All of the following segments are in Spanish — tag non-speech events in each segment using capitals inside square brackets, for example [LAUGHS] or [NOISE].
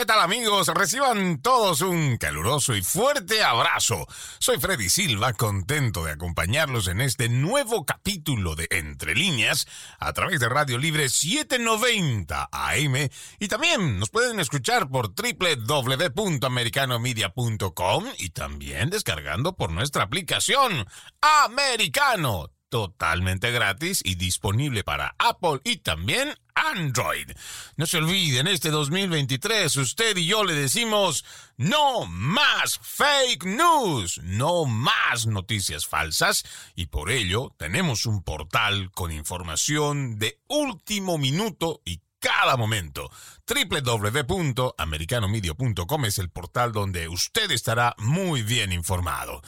¿Qué tal amigos? Reciban todos un caluroso y fuerte abrazo. Soy Freddy Silva, contento de acompañarlos en este nuevo capítulo de Entre líneas a través de Radio Libre 790 AM y también nos pueden escuchar por www.americanomedia.com y también descargando por nuestra aplicación Americano totalmente gratis y disponible para Apple y también Android. No se olviden, este 2023 usted y yo le decimos no más fake news, no más noticias falsas y por ello tenemos un portal con información de último minuto y cada momento. www.americanomedia.com es el portal donde usted estará muy bien informado.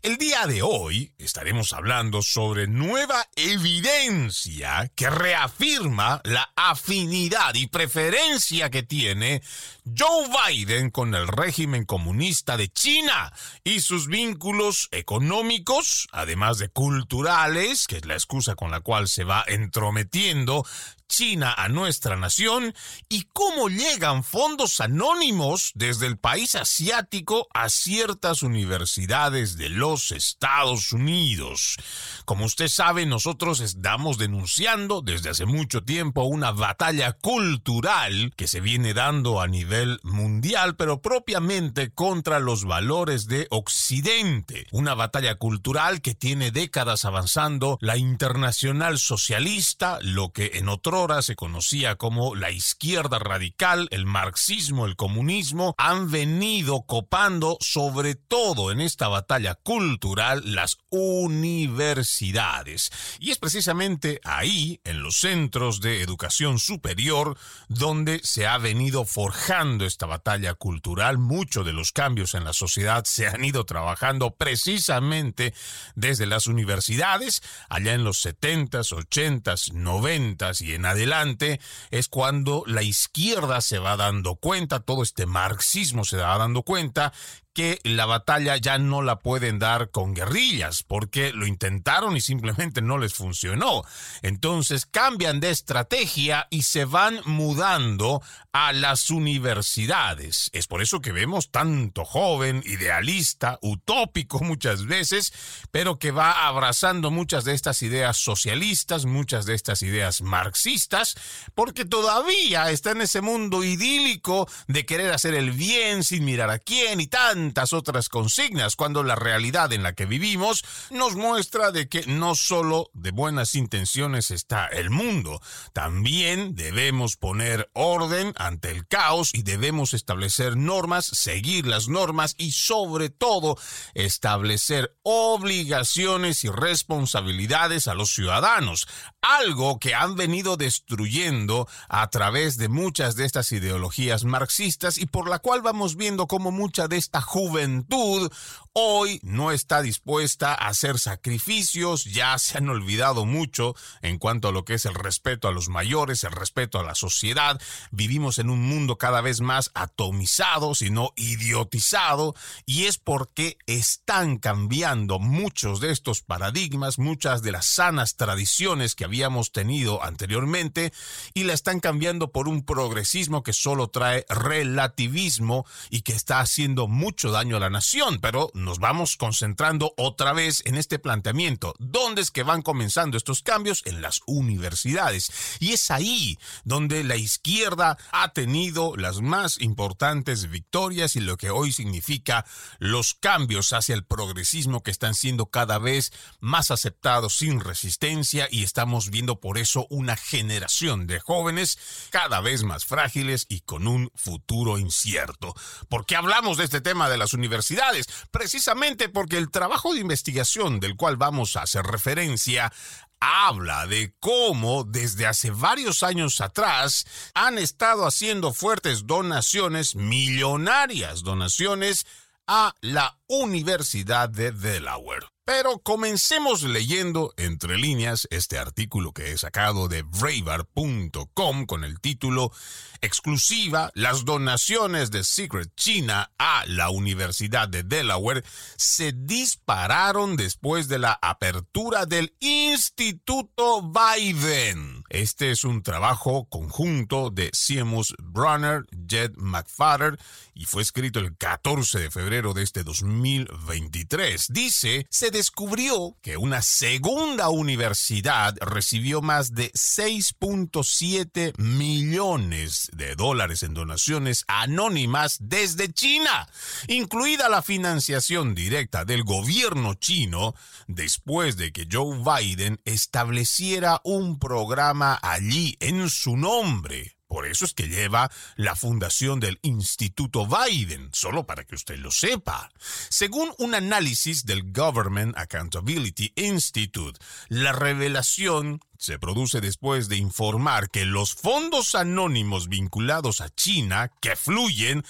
El día de hoy estaremos hablando sobre nueva evidencia que reafirma la afinidad y preferencia que tiene Joe Biden con el régimen comunista de China y sus vínculos económicos, además de culturales, que es la excusa con la cual se va entrometiendo China a nuestra nación y cómo llegan fondos anónimos desde el país asiático a ciertas universidades de los Estados Unidos. Como usted sabe, nosotros estamos denunciando desde hace mucho tiempo una batalla cultural que se viene dando a nivel mundial, pero propiamente contra los valores de Occidente. Una batalla cultural que tiene décadas avanzando la internacional socialista, lo que en otro se conocía como la izquierda radical, el marxismo, el comunismo, han venido copando sobre todo en esta batalla cultural las universidades. Y es precisamente ahí, en los centros de educación superior, donde se ha venido forjando esta batalla cultural. Muchos de los cambios en la sociedad se han ido trabajando precisamente desde las universidades, allá en los 70s, 80s, 90s y en adelante es cuando la izquierda se va dando cuenta, todo este marxismo se va dando cuenta que la batalla ya no la pueden dar con guerrillas, porque lo intentaron y simplemente no les funcionó. Entonces cambian de estrategia y se van mudando a las universidades. Es por eso que vemos tanto joven, idealista, utópico muchas veces, pero que va abrazando muchas de estas ideas socialistas, muchas de estas ideas marxistas, porque todavía está en ese mundo idílico de querer hacer el bien sin mirar a quién y tan otras consignas, cuando la realidad en la que vivimos nos muestra de que no solo de buenas intenciones está el mundo, también debemos poner orden ante el caos y debemos establecer normas, seguir las normas y sobre todo establecer obligaciones y responsabilidades a los ciudadanos, algo que han venido destruyendo a través de muchas de estas ideologías marxistas y por la cual vamos viendo como mucha de esta juventud hoy no está dispuesta a hacer sacrificios, ya se han olvidado mucho en cuanto a lo que es el respeto a los mayores, el respeto a la sociedad. Vivimos en un mundo cada vez más atomizado, sino idiotizado, y es porque están cambiando muchos de estos paradigmas, muchas de las sanas tradiciones que habíamos tenido anteriormente, y la están cambiando por un progresismo que solo trae relativismo y que está haciendo mucho daño a la nación, pero nos vamos concentrando otra vez en este planteamiento. ¿Dónde es que van comenzando estos cambios? En las universidades. Y es ahí donde la izquierda ha tenido las más importantes victorias y lo que hoy significa los cambios hacia el progresismo que están siendo cada vez más aceptados sin resistencia y estamos viendo por eso una generación de jóvenes cada vez más frágiles y con un futuro incierto. ¿Por qué hablamos de este tema de las universidades? Precisamente porque el trabajo de investigación del cual vamos a hacer referencia habla de cómo desde hace varios años atrás han estado haciendo fuertes donaciones, millonarias donaciones a la Universidad de Delaware. Pero comencemos leyendo entre líneas este artículo que he sacado de Braver.com con el título Exclusiva, las donaciones de Secret China a la Universidad de Delaware se dispararon después de la apertura del Instituto Biden. Este es un trabajo conjunto de Seamus Brunner, Jed McFadden y fue escrito el 14 de febrero de este 2023. Dice, se descubrió que una segunda universidad recibió más de 6.7 millones de dólares en donaciones anónimas desde China, incluida la financiación directa del gobierno chino después de que Joe Biden estableciera un programa allí en su nombre por eso es que lleva la fundación del Instituto Biden, solo para que usted lo sepa. Según un análisis del Government Accountability Institute, la revelación se produce después de informar que los fondos anónimos vinculados a China que fluyen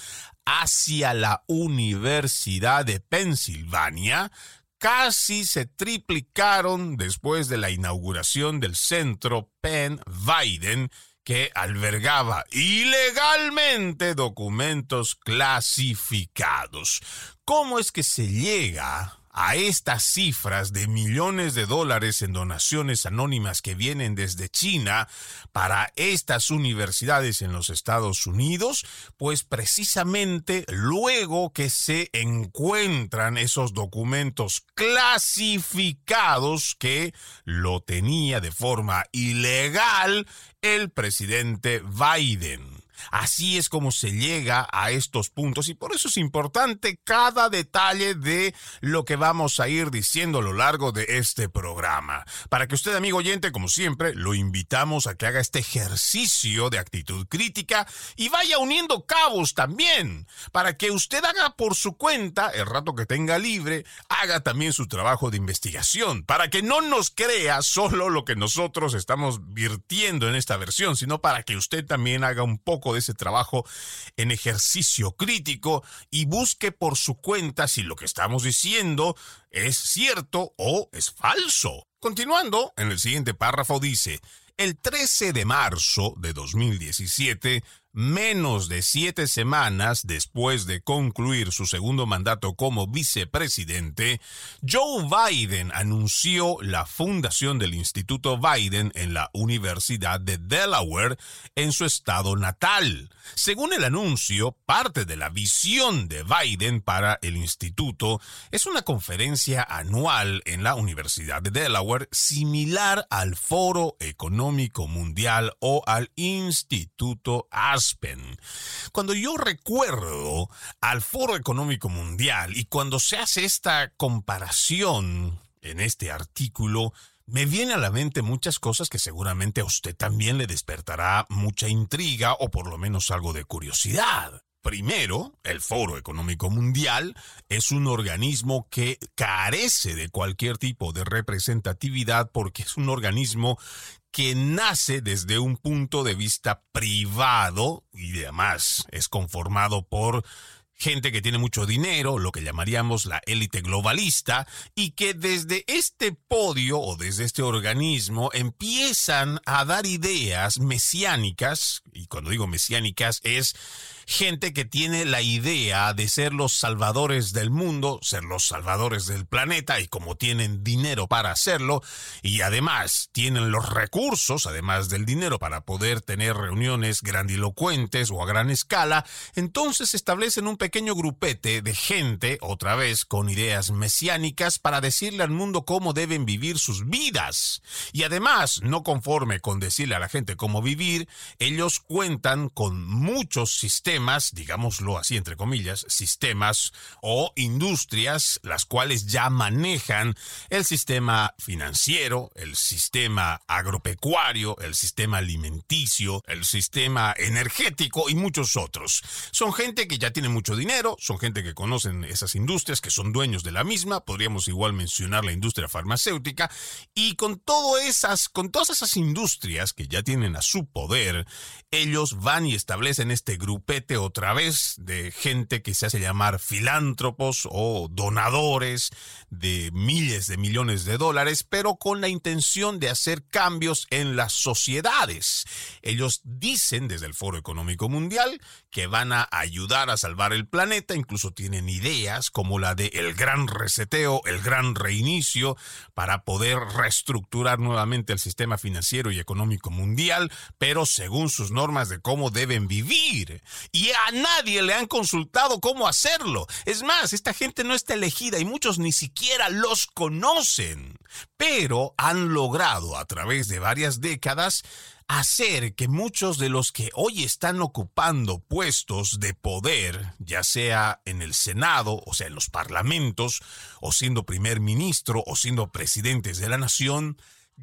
hacia la Universidad de Pensilvania casi se triplicaron después de la inauguración del centro Penn Biden que albergaba ilegalmente documentos clasificados. ¿Cómo es que se llega a estas cifras de millones de dólares en donaciones anónimas que vienen desde China para estas universidades en los Estados Unidos, pues precisamente luego que se encuentran esos documentos clasificados que lo tenía de forma ilegal el presidente Biden. Así es como se llega a estos puntos y por eso es importante cada detalle de lo que vamos a ir diciendo a lo largo de este programa. Para que usted, amigo oyente, como siempre, lo invitamos a que haga este ejercicio de actitud crítica y vaya uniendo cabos también, para que usted haga por su cuenta, el rato que tenga libre, haga también su trabajo de investigación, para que no nos crea solo lo que nosotros estamos virtiendo en esta versión, sino para que usted también haga un poco de ese trabajo en ejercicio crítico y busque por su cuenta si lo que estamos diciendo es cierto o es falso. Continuando, en el siguiente párrafo dice, el 13 de marzo de 2017, menos de siete semanas después de concluir su segundo mandato como vicepresidente, Joe Biden anunció la fundación del Instituto Biden en la Universidad de Delaware en su estado natal. Según el anuncio, parte de la visión de Biden para el instituto es una conferencia anual en la Universidad de Delaware similar al Foro Económico Mundial o al Instituto cuando yo recuerdo al Foro Económico Mundial y cuando se hace esta comparación en este artículo, me viene a la mente muchas cosas que seguramente a usted también le despertará mucha intriga o por lo menos algo de curiosidad. Primero, el Foro Económico Mundial es un organismo que carece de cualquier tipo de representatividad porque es un organismo que nace desde un punto de vista privado y además es conformado por gente que tiene mucho dinero, lo que llamaríamos la élite globalista, y que desde este podio o desde este organismo empiezan a dar ideas mesiánicas, y cuando digo mesiánicas es gente que tiene la idea de ser los salvadores del mundo, ser los salvadores del planeta y como tienen dinero para hacerlo y además tienen los recursos, además del dinero para poder tener reuniones grandilocuentes o a gran escala, entonces establecen un pequeño grupete de gente, otra vez con ideas mesiánicas, para decirle al mundo cómo deben vivir sus vidas. Y además, no conforme con decirle a la gente cómo vivir, ellos cuentan con muchos sistemas digámoslo así entre comillas, sistemas o industrias las cuales ya manejan el sistema financiero, el sistema agropecuario, el sistema alimenticio, el sistema energético y muchos otros. Son gente que ya tiene mucho dinero, son gente que conocen esas industrias, que son dueños de la misma, podríamos igual mencionar la industria farmacéutica y con todo esas con todas esas industrias que ya tienen a su poder, ellos van y establecen este grupete otra vez de gente que se hace llamar filántropos o donadores de miles de millones de dólares, pero con la intención de hacer cambios en las sociedades. Ellos dicen desde el Foro Económico Mundial que van a ayudar a salvar el planeta, incluso tienen ideas como la de el gran reseteo, el gran reinicio, para poder reestructurar nuevamente el sistema financiero y económico mundial, pero según sus normas de cómo deben vivir. Y a nadie le han consultado cómo hacerlo. Es más, esta gente no está elegida y muchos ni siquiera los conocen, pero han logrado a través de varias décadas hacer que muchos de los que hoy están ocupando puestos de poder, ya sea en el Senado, o sea, en los parlamentos, o siendo primer ministro, o siendo presidentes de la nación,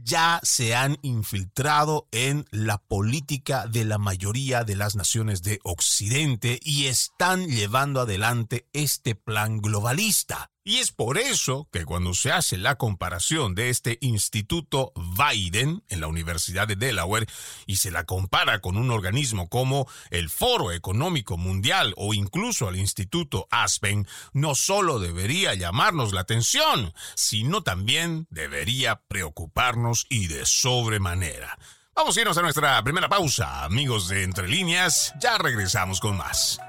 ya se han infiltrado en la política de la mayoría de las naciones de Occidente y están llevando adelante este plan globalista. Y es por eso que cuando se hace la comparación de este Instituto Biden en la Universidad de Delaware y se la compara con un organismo como el Foro Económico Mundial o incluso al Instituto Aspen, no solo debería llamarnos la atención, sino también debería preocuparnos y de sobremanera. Vamos a irnos a nuestra primera pausa, amigos de Entre Líneas, ya regresamos con más.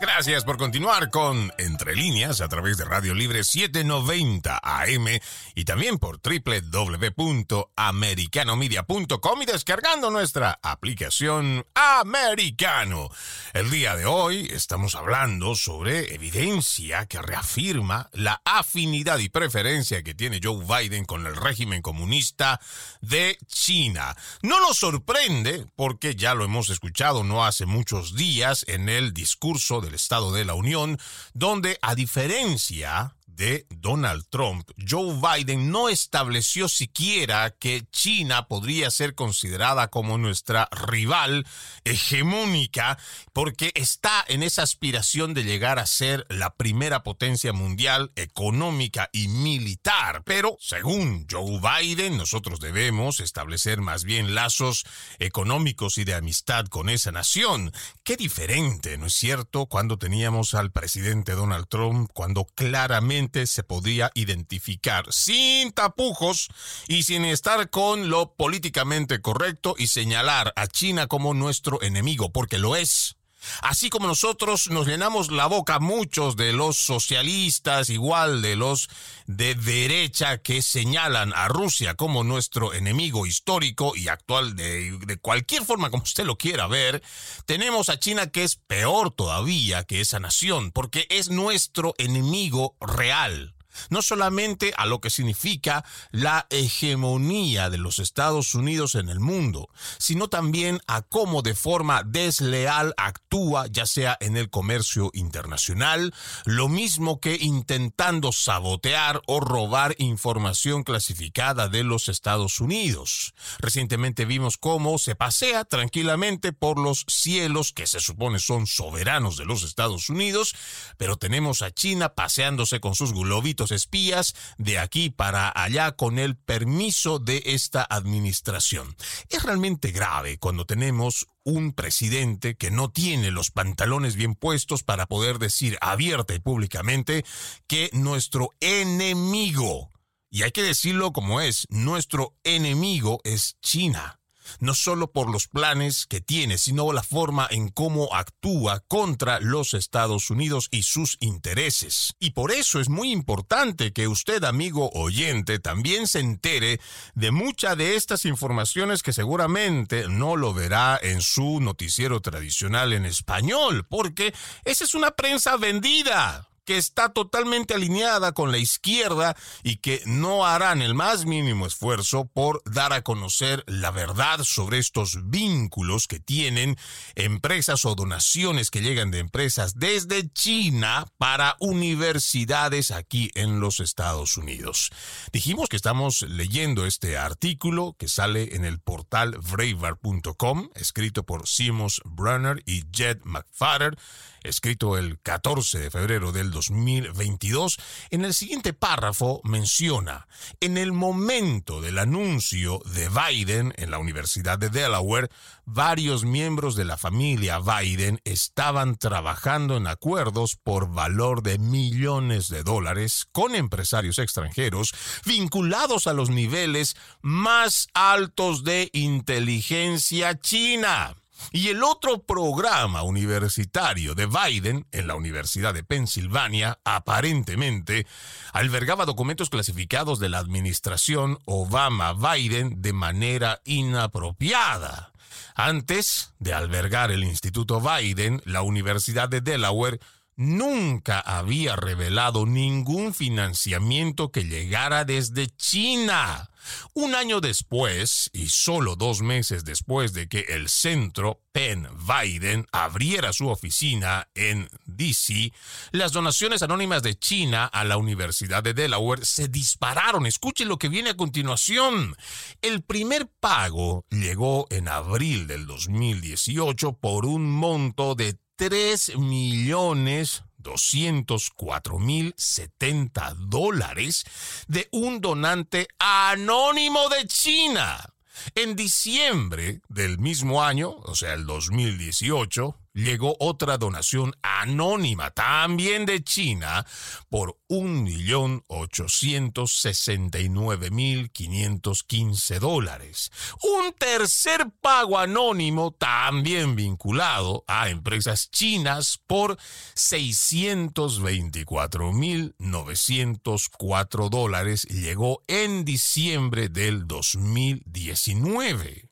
Gracias por continuar con Entre Líneas a través de Radio Libre 790 AM y también por www.americanomedia.com y descargando nuestra aplicación Americano. El día de hoy estamos hablando sobre evidencia que reafirma la afinidad y preferencia que tiene Joe Biden con el régimen comunista de China. No nos sorprende porque ya lo hemos escuchado no hace muchos días en el discurso de del Estado de la Unión, donde a diferencia de Donald Trump, Joe Biden no estableció siquiera que China podría ser considerada como nuestra rival hegemónica porque está en esa aspiración de llegar a ser la primera potencia mundial económica y militar. Pero, según Joe Biden, nosotros debemos establecer más bien lazos económicos y de amistad con esa nación. Qué diferente, ¿no es cierto?, cuando teníamos al presidente Donald Trump, cuando claramente se podía identificar sin tapujos y sin estar con lo políticamente correcto y señalar a China como nuestro enemigo, porque lo es. Así como nosotros nos llenamos la boca muchos de los socialistas, igual de los de derecha que señalan a Rusia como nuestro enemigo histórico y actual de, de, cualquier forma como usted lo quiera ver, tenemos a China que es peor todavía que esa nación, porque es nuestro enemigo real no solamente a lo que significa la hegemonía de los Estados Unidos en el mundo, sino también a cómo de forma desleal actúa, ya sea en el comercio internacional, lo mismo que intentando sabotear o robar información clasificada de los Estados Unidos. Recientemente vimos cómo se pasea tranquilamente por los cielos que se supone son soberanos de los Estados Unidos, pero tenemos a China paseándose con sus globitos espías de aquí para allá con el permiso de esta administración. Es realmente grave cuando tenemos un presidente que no tiene los pantalones bien puestos para poder decir abierta y públicamente que nuestro enemigo, y hay que decirlo como es, nuestro enemigo es China no solo por los planes que tiene, sino la forma en cómo actúa contra los Estados Unidos y sus intereses. Y por eso es muy importante que usted, amigo oyente, también se entere de muchas de estas informaciones que seguramente no lo verá en su noticiero tradicional en español, porque esa es una prensa vendida que está totalmente alineada con la izquierda y que no harán el más mínimo esfuerzo por dar a conocer la verdad sobre estos vínculos que tienen empresas o donaciones que llegan de empresas desde China para universidades aquí en los Estados Unidos. Dijimos que estamos leyendo este artículo que sale en el portal braver.com, escrito por Simos Brunner y Jed McFadden, escrito el 14 de febrero del 2022, en el siguiente párrafo menciona, en el momento del anuncio de Biden en la Universidad de Delaware, varios miembros de la familia Biden estaban trabajando en acuerdos por valor de millones de dólares con empresarios extranjeros vinculados a los niveles más altos de inteligencia china. Y el otro programa universitario de Biden en la Universidad de Pensilvania aparentemente albergaba documentos clasificados de la administración Obama-Biden de manera inapropiada. Antes de albergar el Instituto Biden, la Universidad de Delaware nunca había revelado ningún financiamiento que llegara desde China. Un año después, y solo dos meses después de que el centro Penn Biden abriera su oficina en DC, las donaciones anónimas de China a la Universidad de Delaware se dispararon. Escuchen lo que viene a continuación. El primer pago llegó en abril del 2018 por un monto de 3 millones 204 mil 70 dólares de un donante anónimo de China. En diciembre del mismo año, o sea, el 2018, llegó otra donación anónima, también de China, por 1.869.515 dólares. Un tercer pago anónimo, también vinculado a empresas chinas, por 624.904 dólares, llegó en diciembre del 2019.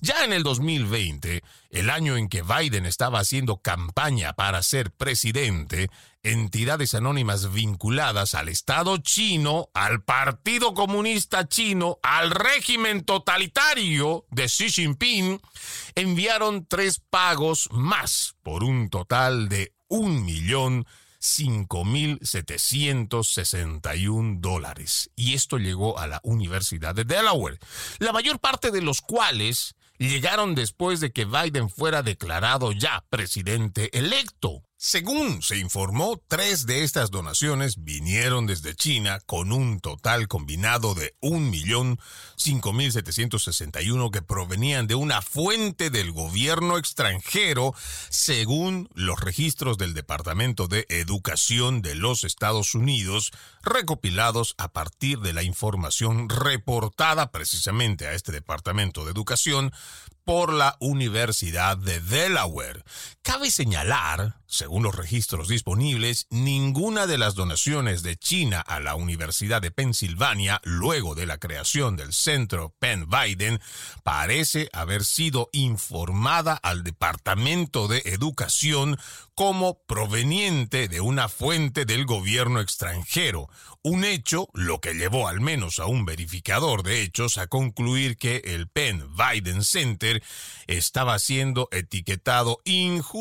Ya en el 2020, el año en que Biden estaba haciendo campaña para ser presidente, entidades anónimas vinculadas al Estado chino, al Partido Comunista chino, al régimen totalitario de Xi Jinping, enviaron tres pagos más por un total de un millón 5.761 dólares. Y esto llegó a la Universidad de Delaware, la mayor parte de los cuales llegaron después de que Biden fuera declarado ya presidente electo. Según se informó, tres de estas donaciones vinieron desde China con un total combinado de 1.5761 que provenían de una fuente del gobierno extranjero, según los registros del Departamento de Educación de los Estados Unidos, recopilados a partir de la información reportada precisamente a este Departamento de Educación por la Universidad de Delaware. Cabe señalar, según los registros disponibles, ninguna de las donaciones de China a la Universidad de Pensilvania luego de la creación del centro Penn Biden parece haber sido informada al Departamento de Educación como proveniente de una fuente del gobierno extranjero, un hecho lo que llevó al menos a un verificador de hechos a concluir que el Penn Biden Center estaba siendo etiquetado injustamente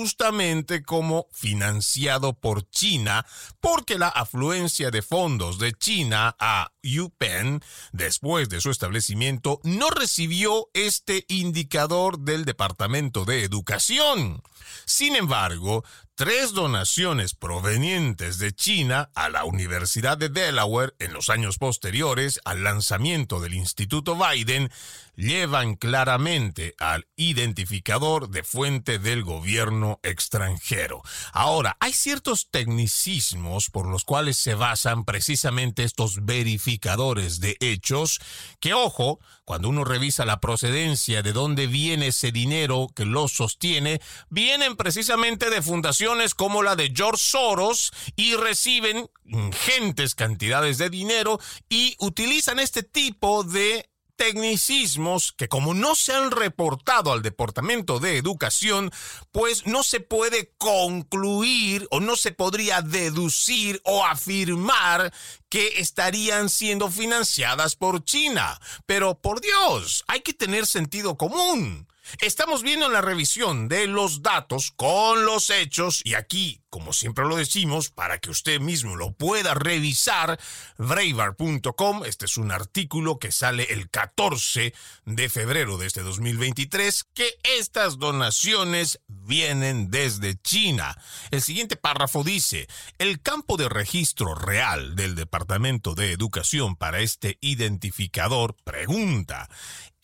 como financiado por China porque la afluencia de fondos de China a UPenn después de su establecimiento no recibió este indicador del Departamento de Educación. Sin embargo, tres donaciones provenientes de China a la Universidad de Delaware en los años posteriores al lanzamiento del Instituto Biden llevan claramente al identificador de fuente del gobierno extranjero. Ahora, hay ciertos tecnicismos por los cuales se basan precisamente estos verificadores de hechos que, ojo, cuando uno revisa la procedencia de dónde viene ese dinero que lo sostiene, vienen precisamente de fundaciones como la de George Soros y reciben ingentes cantidades de dinero y utilizan este tipo de tecnicismos que como no se han reportado al Departamento de Educación, pues no se puede concluir o no se podría deducir o afirmar que estarían siendo financiadas por China. Pero por Dios, hay que tener sentido común. Estamos viendo la revisión de los datos con los hechos y aquí, como siempre lo decimos, para que usted mismo lo pueda revisar, braver.com, este es un artículo que sale el 14 de febrero de este 2023, que estas donaciones vienen desde China. El siguiente párrafo dice, el campo de registro real del Departamento de Educación para este identificador pregunta,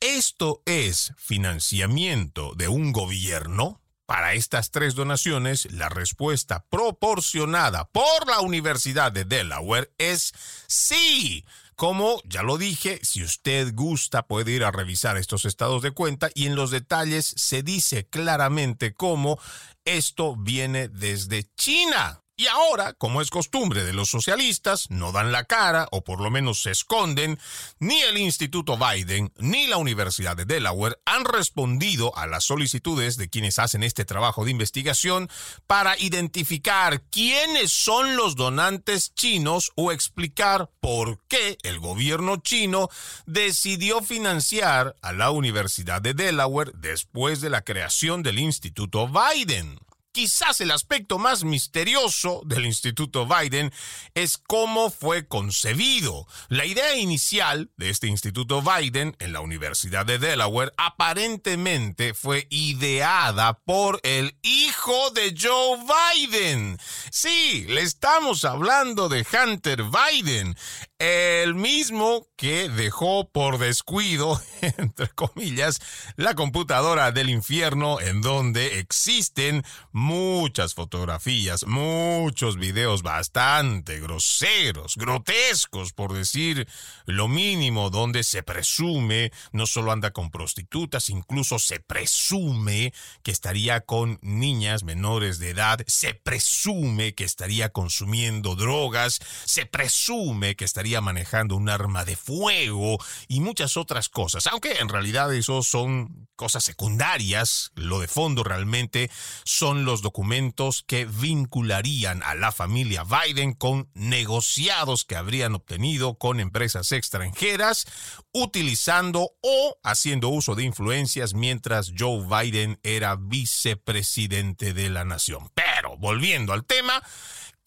¿Esto es financiamiento de un gobierno? Para estas tres donaciones, la respuesta proporcionada por la Universidad de Delaware es sí. Como ya lo dije, si usted gusta puede ir a revisar estos estados de cuenta y en los detalles se dice claramente cómo esto viene desde China. Y ahora, como es costumbre de los socialistas, no dan la cara o por lo menos se esconden, ni el Instituto Biden ni la Universidad de Delaware han respondido a las solicitudes de quienes hacen este trabajo de investigación para identificar quiénes son los donantes chinos o explicar por qué el gobierno chino decidió financiar a la Universidad de Delaware después de la creación del Instituto Biden. Quizás el aspecto más misterioso del Instituto Biden es cómo fue concebido. La idea inicial de este Instituto Biden en la Universidad de Delaware aparentemente fue ideada por el hijo de Joe Biden. Sí, le estamos hablando de Hunter Biden, el mismo que dejó por descuido, [LAUGHS] entre comillas, la computadora del infierno en donde existen muchas fotografías, muchos videos bastante groseros, grotescos, por decir lo mínimo, donde se presume no solo anda con prostitutas, incluso se presume que estaría con niñas menores de edad, se presume que estaría consumiendo drogas, se presume que estaría manejando un arma de fuego y muchas otras cosas, aunque en realidad eso son cosas secundarias, lo de fondo realmente son los documentos que vincularían a la familia Biden con negociados que habrían obtenido con empresas extranjeras, utilizando o haciendo uso de influencias mientras Joe Biden era vicepresidente de la nación. Pero volviendo al tema,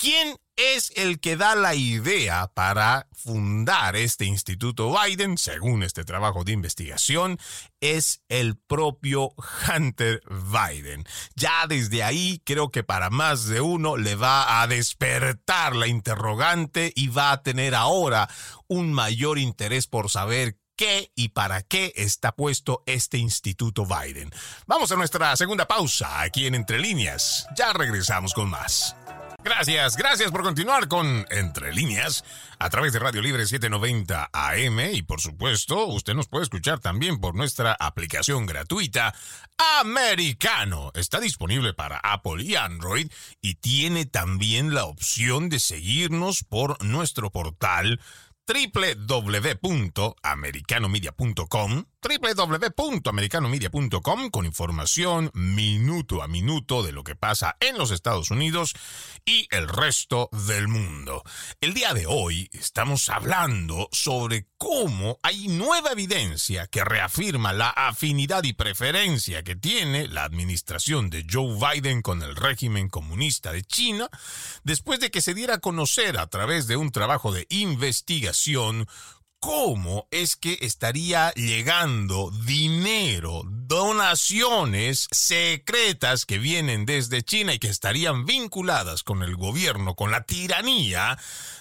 ¿quién es el que da la idea para fundar este Instituto Biden, según este trabajo de investigación, es el propio Hunter Biden. Ya desde ahí creo que para más de uno le va a despertar la interrogante y va a tener ahora un mayor interés por saber qué y para qué está puesto este Instituto Biden. Vamos a nuestra segunda pausa aquí en Entre Líneas. Ya regresamos con más. Gracias, gracias por continuar con Entre Líneas a través de Radio Libre 790 AM y por supuesto usted nos puede escuchar también por nuestra aplicación gratuita Americano. Está disponible para Apple y Android y tiene también la opción de seguirnos por nuestro portal www.americanomedia.com www.americanomedia.com con información minuto a minuto de lo que pasa en los Estados Unidos y el resto del mundo. El día de hoy estamos hablando sobre cómo hay nueva evidencia que reafirma la afinidad y preferencia que tiene la administración de Joe Biden con el régimen comunista de China después de que se diera a conocer a través de un trabajo de investigación cómo es que estaría llegando dinero, donaciones secretas que vienen desde China y que estarían vinculadas con el gobierno, con la tiranía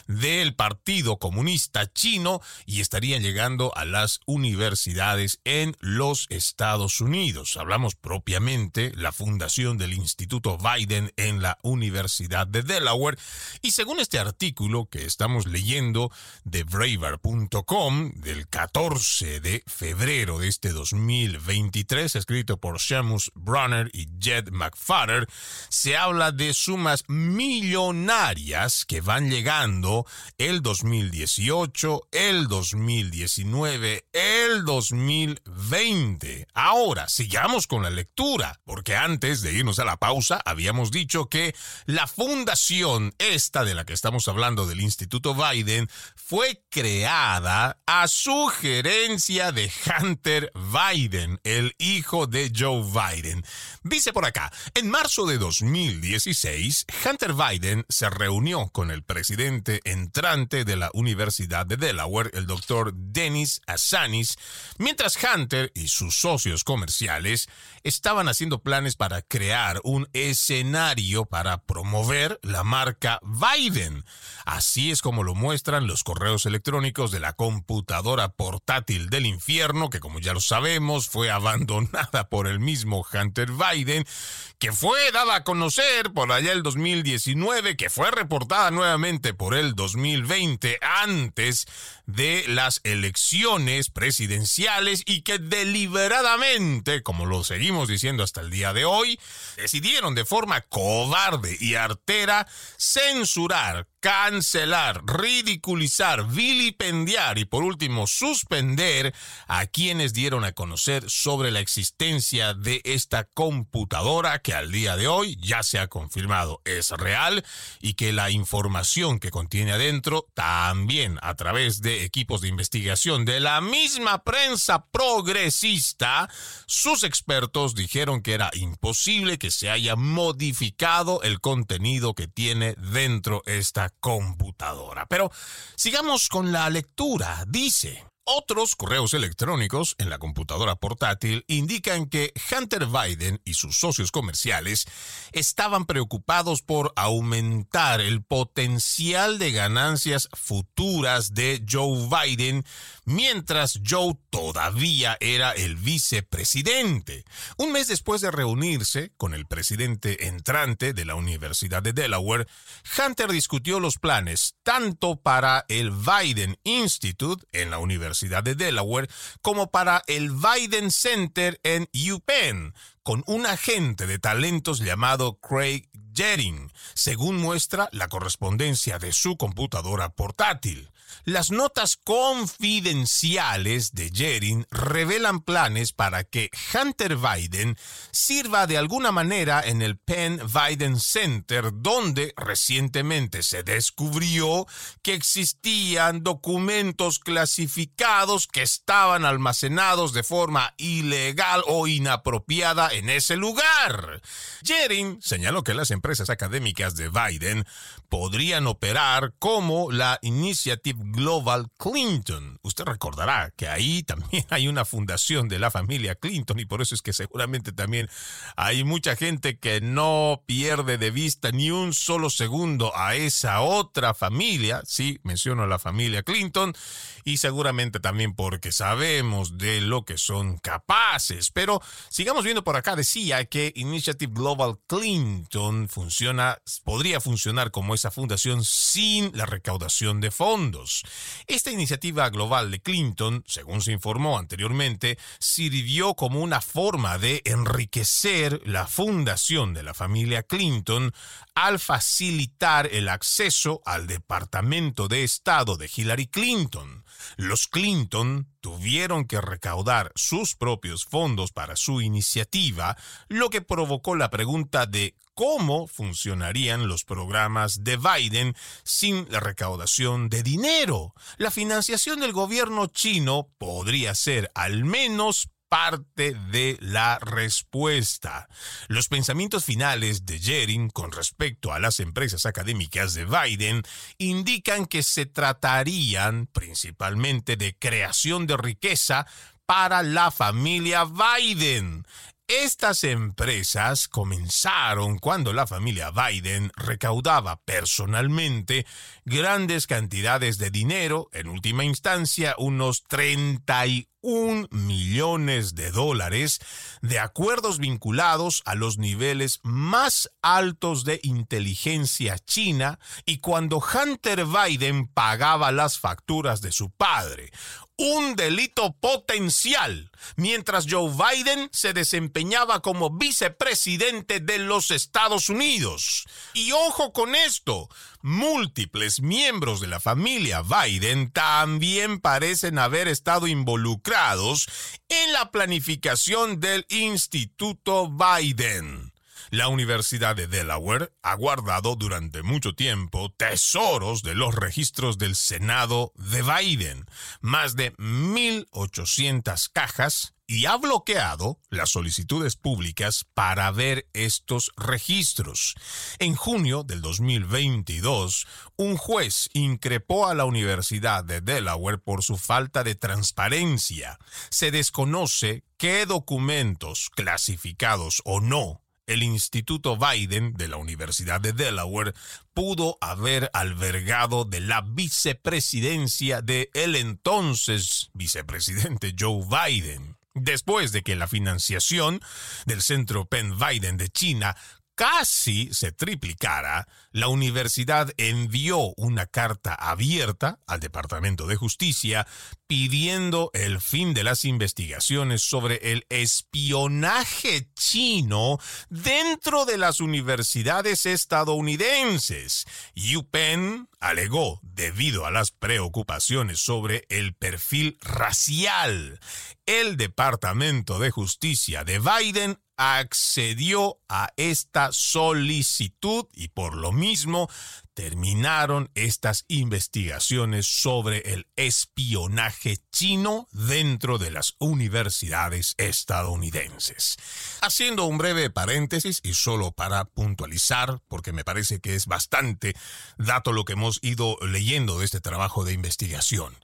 del Partido Comunista Chino y estarían llegando a las universidades en los Estados Unidos. Hablamos propiamente la fundación del Instituto Biden en la Universidad de Delaware y según este artículo que estamos leyendo de braver.com del 14 de febrero de este 2023, escrito por Seamus Brunner y Jed McFadder, se habla de sumas millonarias que van llegando el 2018, el 2019, el 2020. Ahora, sigamos con la lectura, porque antes de irnos a la pausa habíamos dicho que la fundación esta de la que estamos hablando del Instituto Biden fue creada a sugerencia de Hunter Biden, el hijo de Joe Biden. Dice por acá, en marzo de 2016, Hunter Biden se reunió con el presidente entrante de la Universidad de Delaware, el doctor Dennis Asanis, mientras Hunter y sus socios comerciales estaban haciendo planes para crear un escenario para promover la marca Biden. Así es como lo muestran los correos electrónicos de la computadora portátil del infierno, que como ya lo sabemos fue [LAUGHS] abandonada por el mismo Hunter Biden, que fue dada a conocer por allá el 2019, que fue reportada nuevamente por el 2020 antes de las elecciones presidenciales y que deliberadamente, como lo seguimos diciendo hasta el día de hoy, decidieron de forma cobarde y artera censurar, cancelar, ridiculizar, vilipendiar y por último suspender a quienes dieron a conocer sobre la existencia de esta computadora que al día de hoy ya se ha confirmado es real y que la información que contiene adentro también a través de equipos de investigación de la misma prensa progresista, sus expertos dijeron que era imposible que se haya modificado el contenido que tiene dentro esta computadora. Pero sigamos con la lectura. Dice, otros correos electrónicos en la computadora portátil indican que Hunter Biden y sus socios comerciales estaban preocupados por aumentar el potencial de ganancias futuras de Joe Biden mientras Joe todavía era el vicepresidente. Un mes después de reunirse con el presidente entrante de la Universidad de Delaware, Hunter discutió los planes tanto para el Biden Institute en la Universidad de Delaware como para el Biden Center en UPenn, con un agente de talentos llamado Craig Jering, según muestra la correspondencia de su computadora portátil. Las notas confidenciales de Jering revelan planes para que Hunter Biden sirva de alguna manera en el Penn Biden Center, donde recientemente se descubrió que existían documentos clasificados que estaban almacenados de forma ilegal o inapropiada en ese lugar. Jering señaló que las empresas académicas de Biden podrían operar como la Initiative Global Clinton. Usted recordará que ahí [LAUGHS] también hay una fundación de la familia Clinton y por eso es que seguramente también hay mucha gente que no pierde de vista ni un solo segundo a esa otra familia, sí, menciono a la familia Clinton, y seguramente también porque sabemos de lo que son capaces. Pero sigamos viendo por acá, decía que Initiative Global Clinton funciona, podría funcionar como esa fundación sin la recaudación de fondos. Esta iniciativa global de Clinton, según se informó anteriormente, sirvió como una forma de enriquecer la fundación de la familia Clinton al facilitar el acceso al Departamento de Estado de Hillary Clinton. Los Clinton tuvieron que recaudar sus propios fondos para su iniciativa, lo que provocó la pregunta de cómo funcionarían los programas de Biden sin la recaudación de dinero. La financiación del gobierno chino podría ser al menos parte de la respuesta. Los pensamientos finales de Jering con respecto a las empresas académicas de Biden indican que se tratarían principalmente de creación de riqueza para la familia Biden. Estas empresas comenzaron cuando la familia Biden recaudaba personalmente grandes cantidades de dinero, en última instancia unos 31 millones de dólares, de acuerdos vinculados a los niveles más altos de inteligencia china y cuando Hunter Biden pagaba las facturas de su padre un delito potencial, mientras Joe Biden se desempeñaba como vicepresidente de los Estados Unidos. Y ojo con esto, múltiples miembros de la familia Biden también parecen haber estado involucrados en la planificación del Instituto Biden. La Universidad de Delaware ha guardado durante mucho tiempo tesoros de los registros del Senado de Biden, más de 1.800 cajas, y ha bloqueado las solicitudes públicas para ver estos registros. En junio del 2022, un juez increpó a la Universidad de Delaware por su falta de transparencia. Se desconoce qué documentos, clasificados o no, el Instituto Biden de la Universidad de Delaware pudo haber albergado de la vicepresidencia de el entonces vicepresidente Joe Biden. Después de que la financiación del Centro Penn Biden de China casi se triplicara, la universidad envió una carta abierta al Departamento de Justicia pidiendo el fin de las investigaciones sobre el espionaje chino dentro de las universidades estadounidenses. UPenn alegó debido a las preocupaciones sobre el perfil racial. El Departamento de Justicia de Biden accedió a esta solicitud y por lo mismo terminaron estas investigaciones sobre el espionaje chino dentro de las universidades estadounidenses. Haciendo un breve paréntesis y solo para puntualizar, porque me parece que es bastante dato lo que hemos ido leyendo de este trabajo de investigación.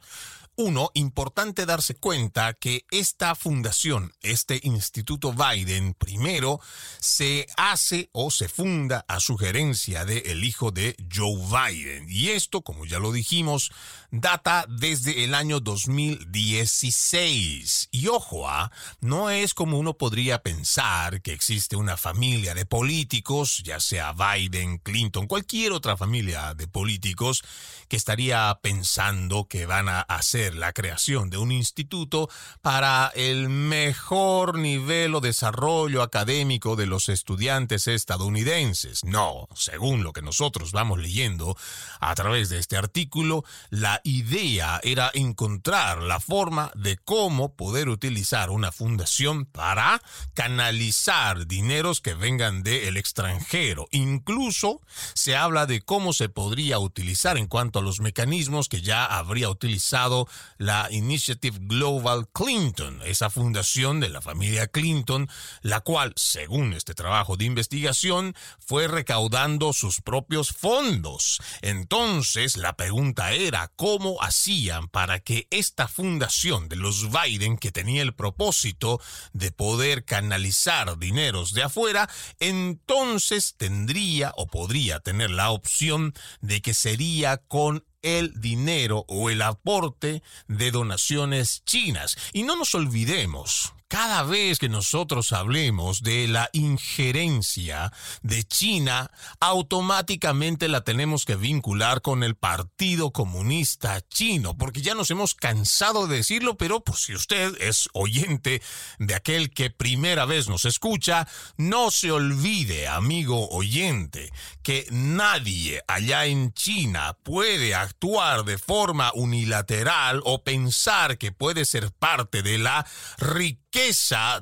Uno, importante darse cuenta que esta fundación, este Instituto Biden, primero se hace o se funda a sugerencia del hijo de Joe Biden. Y esto, como ya lo dijimos, data desde el año 2016. Y ojo, ¿ah? no es como uno podría pensar que existe una familia de políticos, ya sea Biden, Clinton, cualquier otra familia de políticos, que estaría pensando que van a hacer la creación de un instituto para el mejor nivel o desarrollo académico de los estudiantes estadounidenses. No, según lo que nosotros vamos leyendo a través de este artículo, la idea era encontrar la forma de cómo poder utilizar una fundación para canalizar dineros que vengan del extranjero. Incluso se habla de cómo se podría utilizar en cuanto a los mecanismos que ya habría utilizado la Initiative Global Clinton, esa fundación de la familia Clinton, la cual, según este trabajo de investigación, fue recaudando sus propios fondos. Entonces, la pregunta era cómo hacían para que esta fundación de los Biden, que tenía el propósito de poder canalizar dineros de afuera, entonces tendría o podría tener la opción de que sería con el dinero o el aporte de donaciones chinas. Y no nos olvidemos cada vez que nosotros hablemos de la injerencia de China, automáticamente la tenemos que vincular con el Partido Comunista Chino, porque ya nos hemos cansado de decirlo, pero pues si usted es oyente de aquel que primera vez nos escucha, no se olvide, amigo oyente, que nadie allá en China puede actuar de forma unilateral o pensar que puede ser parte de la riqueza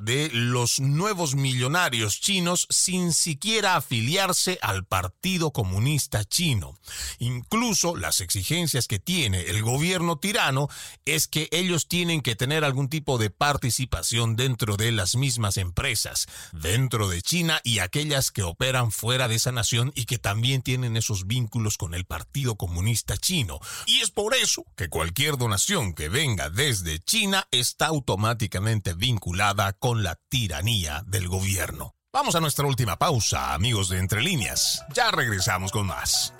de los nuevos millonarios chinos sin siquiera afiliarse al Partido Comunista Chino. Incluso las exigencias que tiene el gobierno tirano es que ellos tienen que tener algún tipo de participación dentro de las mismas empresas, dentro de China y aquellas que operan fuera de esa nación y que también tienen esos vínculos con el Partido Comunista Chino. Y es por eso que cualquier donación que venga desde China está automáticamente vinculada con la tiranía del gobierno. Vamos a nuestra última pausa, amigos de Entre Líneas. Ya regresamos con más.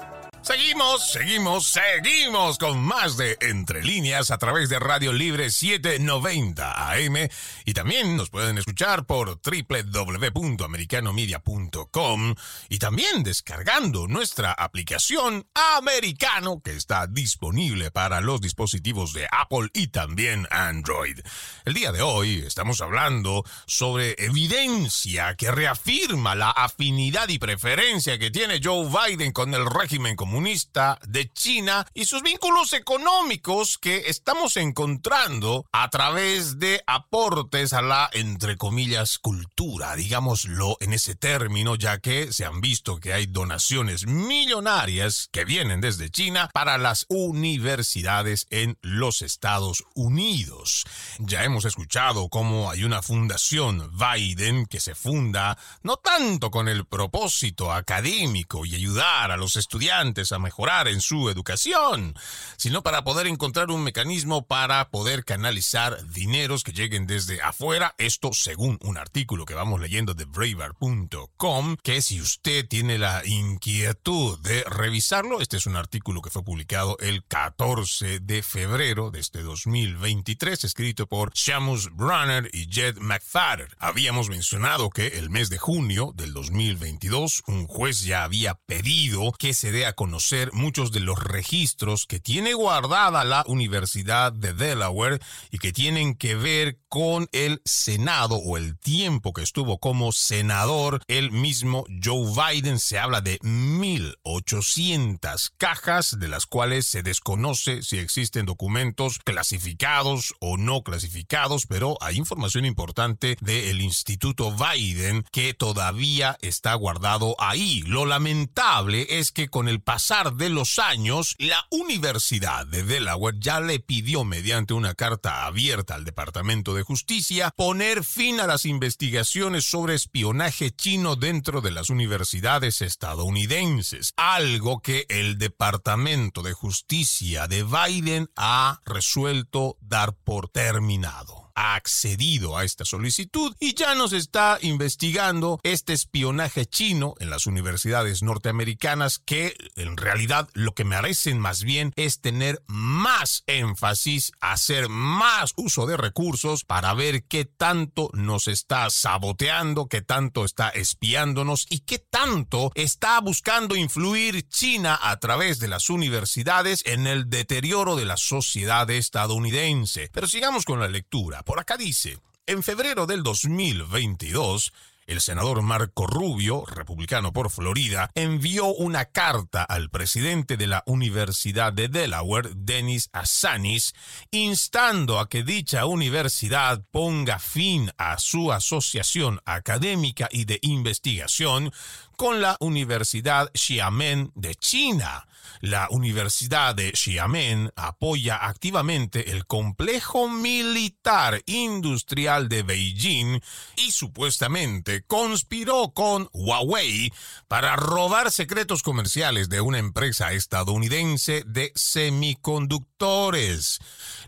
Seguimos, seguimos, seguimos con más de Entre Líneas a través de Radio Libre 790 AM y también nos pueden escuchar por www.americanomedia.com y también descargando nuestra aplicación Americano que está disponible para los dispositivos de Apple y también Android. El día de hoy estamos hablando sobre evidencia que reafirma la afinidad y preferencia que tiene Joe Biden con el régimen comunista Comunista de China y sus vínculos económicos que estamos encontrando a través de aportes a la, entre comillas, cultura, digámoslo en ese término, ya que se han visto que hay donaciones millonarias que vienen desde China para las universidades en los Estados Unidos. Ya hemos escuchado cómo hay una fundación Biden que se funda no tanto con el propósito académico y ayudar a los estudiantes a mejorar en su educación, sino para poder encontrar un mecanismo para poder canalizar dineros que lleguen desde afuera, esto según un artículo que vamos leyendo de braver.com, que si usted tiene la inquietud de revisarlo, este es un artículo que fue publicado el 14 de febrero de este 2023, escrito por Shamus Brunner y Jed McFadden. Habíamos mencionado que el mes de junio del 2022, un juez ya había pedido que se dé a conocer muchos de los registros que tiene guardada la Universidad de Delaware y que tienen que ver con el Senado o el tiempo que estuvo como senador el mismo Joe Biden. Se habla de 1.800 cajas de las cuales se desconoce si existen documentos clasificados o no clasificados, pero hay información importante del Instituto Biden que todavía está guardado ahí. Lo lamentable es que con el pasar de los años, la Universidad de Delaware ya le pidió mediante una carta abierta al Departamento de Justicia poner fin a las investigaciones sobre espionaje chino dentro de las universidades estadounidenses, algo que el Departamento de Justicia de Biden ha resuelto dar por terminado ha accedido a esta solicitud y ya nos está investigando este espionaje chino en las universidades norteamericanas que en realidad lo que merecen más bien es tener más énfasis, hacer más uso de recursos para ver qué tanto nos está saboteando, qué tanto está espiándonos y qué tanto está buscando influir China a través de las universidades en el deterioro de la sociedad estadounidense. Pero sigamos con la lectura. Por acá dice, en febrero del 2022, el senador Marco Rubio, republicano por Florida, envió una carta al presidente de la Universidad de Delaware, Dennis Assanis, instando a que dicha universidad ponga fin a su asociación académica y de investigación con la Universidad Xiamen de China. La Universidad de Xiamen apoya activamente el complejo militar industrial de Beijing y supuestamente conspiró con Huawei para robar secretos comerciales de una empresa estadounidense de semiconductores.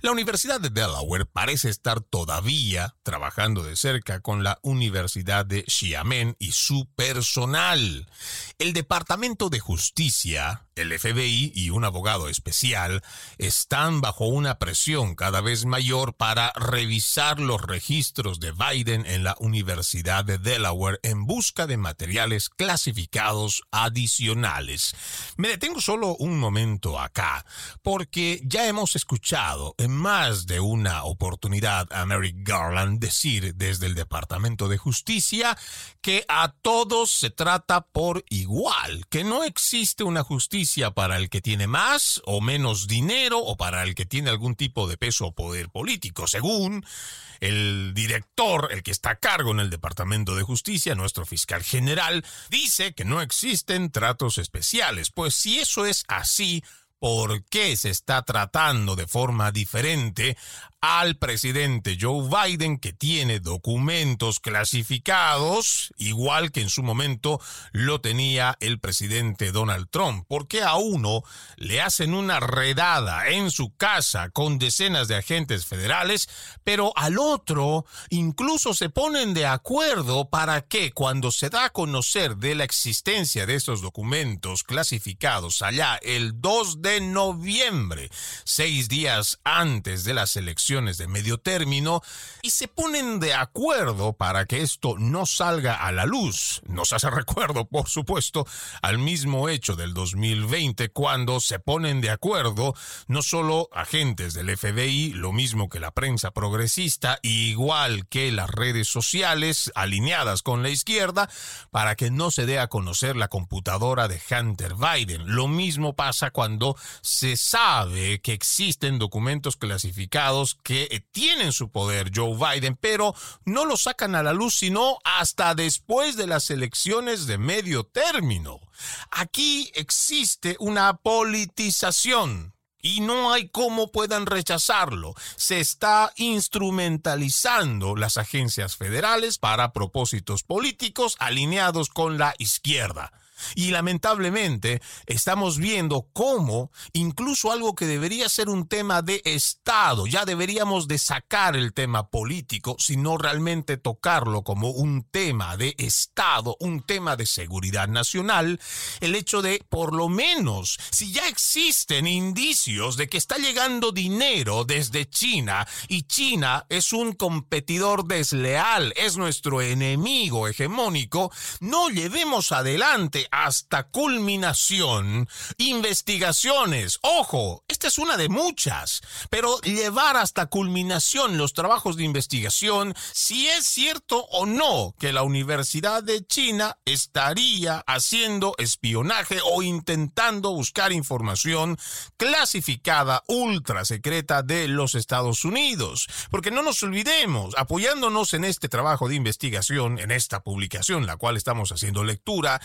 La Universidad de Delaware parece estar todavía trabajando de cerca con la Universidad de Xiamen y su personal. El Departamento de Justicia el FBI y un abogado especial están bajo una presión cada vez mayor para revisar los registros de Biden en la Universidad de Delaware en busca de materiales clasificados adicionales. Me detengo solo un momento acá, porque ya hemos escuchado en más de una oportunidad a Mary Garland decir desde el Departamento de Justicia que a todos se trata por igual, que no existe una justicia para el que tiene más o menos dinero o para el que tiene algún tipo de peso o poder político, según el director, el que está a cargo en el Departamento de Justicia, nuestro fiscal general, dice que no existen tratos especiales. Pues si eso es así, por qué se está tratando de forma diferente al presidente Joe Biden que tiene documentos clasificados, igual que en su momento lo tenía el presidente Donald Trump. ¿Por qué a uno le hacen una redada en su casa con decenas de agentes federales, pero al otro incluso se ponen de acuerdo para que cuando se da a conocer de la existencia de estos documentos clasificados allá el 2 de noviembre, seis días antes de las elecciones, de medio término y se ponen de acuerdo para que esto no salga a la luz. Nos hace recuerdo, por supuesto, al mismo hecho del 2020 cuando se ponen de acuerdo no solo agentes del FBI, lo mismo que la prensa progresista, igual que las redes sociales alineadas con la izquierda, para que no se dé a conocer la computadora de Hunter Biden. Lo mismo pasa cuando se sabe que existen documentos clasificados que tienen su poder Joe Biden, pero no lo sacan a la luz sino hasta después de las elecciones de medio término. Aquí existe una politización y no hay cómo puedan rechazarlo. Se está instrumentalizando las agencias federales para propósitos políticos alineados con la izquierda. Y lamentablemente estamos viendo cómo incluso algo que debería ser un tema de Estado, ya deberíamos de sacar el tema político, sino realmente tocarlo como un tema de Estado, un tema de seguridad nacional, el hecho de, por lo menos, si ya existen indicios de que está llegando dinero desde China y China es un competidor desleal, es nuestro enemigo hegemónico, no llevemos adelante hasta culminación, investigaciones. Ojo, esta es una de muchas, pero llevar hasta culminación los trabajos de investigación, si es cierto o no que la Universidad de China estaría haciendo espionaje o intentando buscar información clasificada ultra secreta de los Estados Unidos. Porque no nos olvidemos, apoyándonos en este trabajo de investigación, en esta publicación, la cual estamos haciendo lectura,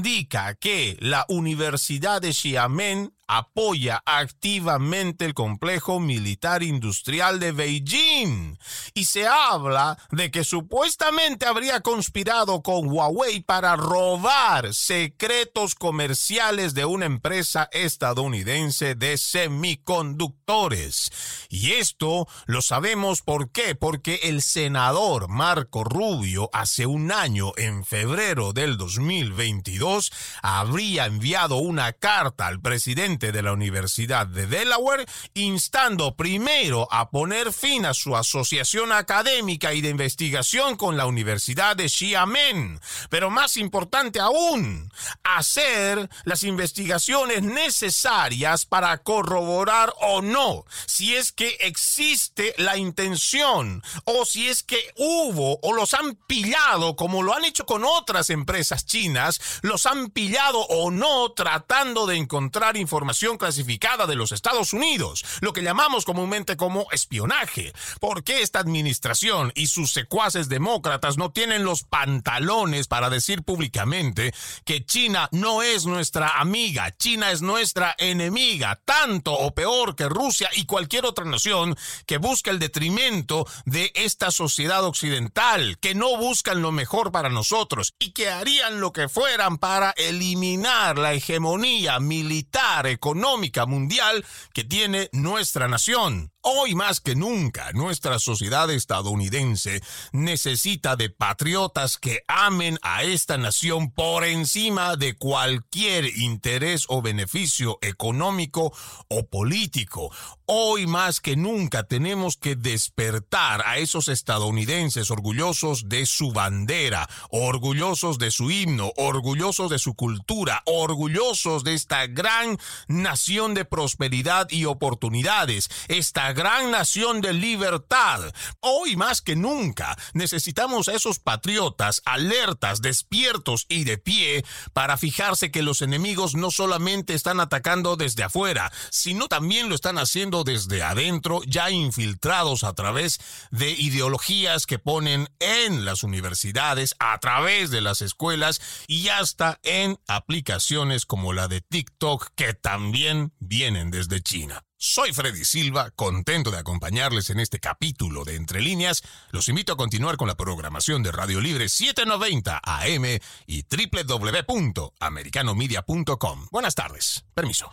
indica que la Universidad de Xiamen apoya activamente el complejo militar industrial de Beijing y se habla de que supuestamente habría conspirado con Huawei para robar secretos comerciales de una empresa estadounidense de semiconductores. Y esto lo sabemos por qué, porque el senador Marco Rubio hace un año, en febrero del 2022, habría enviado una carta al presidente de la Universidad de Delaware, instando primero a poner fin a su asociación académica y de investigación con la Universidad de Xiamen. Pero más importante aún, hacer las investigaciones necesarias para corroborar o no si es que existe la intención o si es que hubo o los han pillado como lo han hecho con otras empresas chinas, los han pillado o no tratando de encontrar información clasificada de los Estados Unidos, lo que llamamos comúnmente como espionaje. ¿Por qué esta administración y sus secuaces demócratas no tienen los pantalones para decir públicamente que China no es nuestra amiga, China es nuestra enemiga, tanto o peor que Rusia y cualquier otra nación que busca el detrimento de esta sociedad occidental, que no buscan lo mejor para nosotros y que harían lo que fueran para eliminar la hegemonía militar, económica mundial que tiene nuestra nación. Hoy más que nunca, nuestra sociedad estadounidense necesita de patriotas que amen a esta nación por encima de cualquier interés o beneficio económico o político. Hoy más que nunca tenemos que despertar a esos estadounidenses orgullosos de su bandera, orgullosos de su himno, orgullosos de su cultura, orgullosos de esta gran nación de prosperidad y oportunidades, esta gran nación de libertad. Hoy más que nunca necesitamos a esos patriotas alertas, despiertos y de pie para fijarse que los enemigos no solamente están atacando desde afuera, sino también lo están haciendo desde adentro, ya infiltrados a través de ideologías que ponen en las universidades, a través de las escuelas y hasta en aplicaciones como la de TikTok que también vienen desde China. Soy Freddy Silva, contento de acompañarles en este capítulo de Entre Líneas. Los invito a continuar con la programación de Radio Libre 790 AM y www.americanomedia.com. Buenas tardes. Permiso.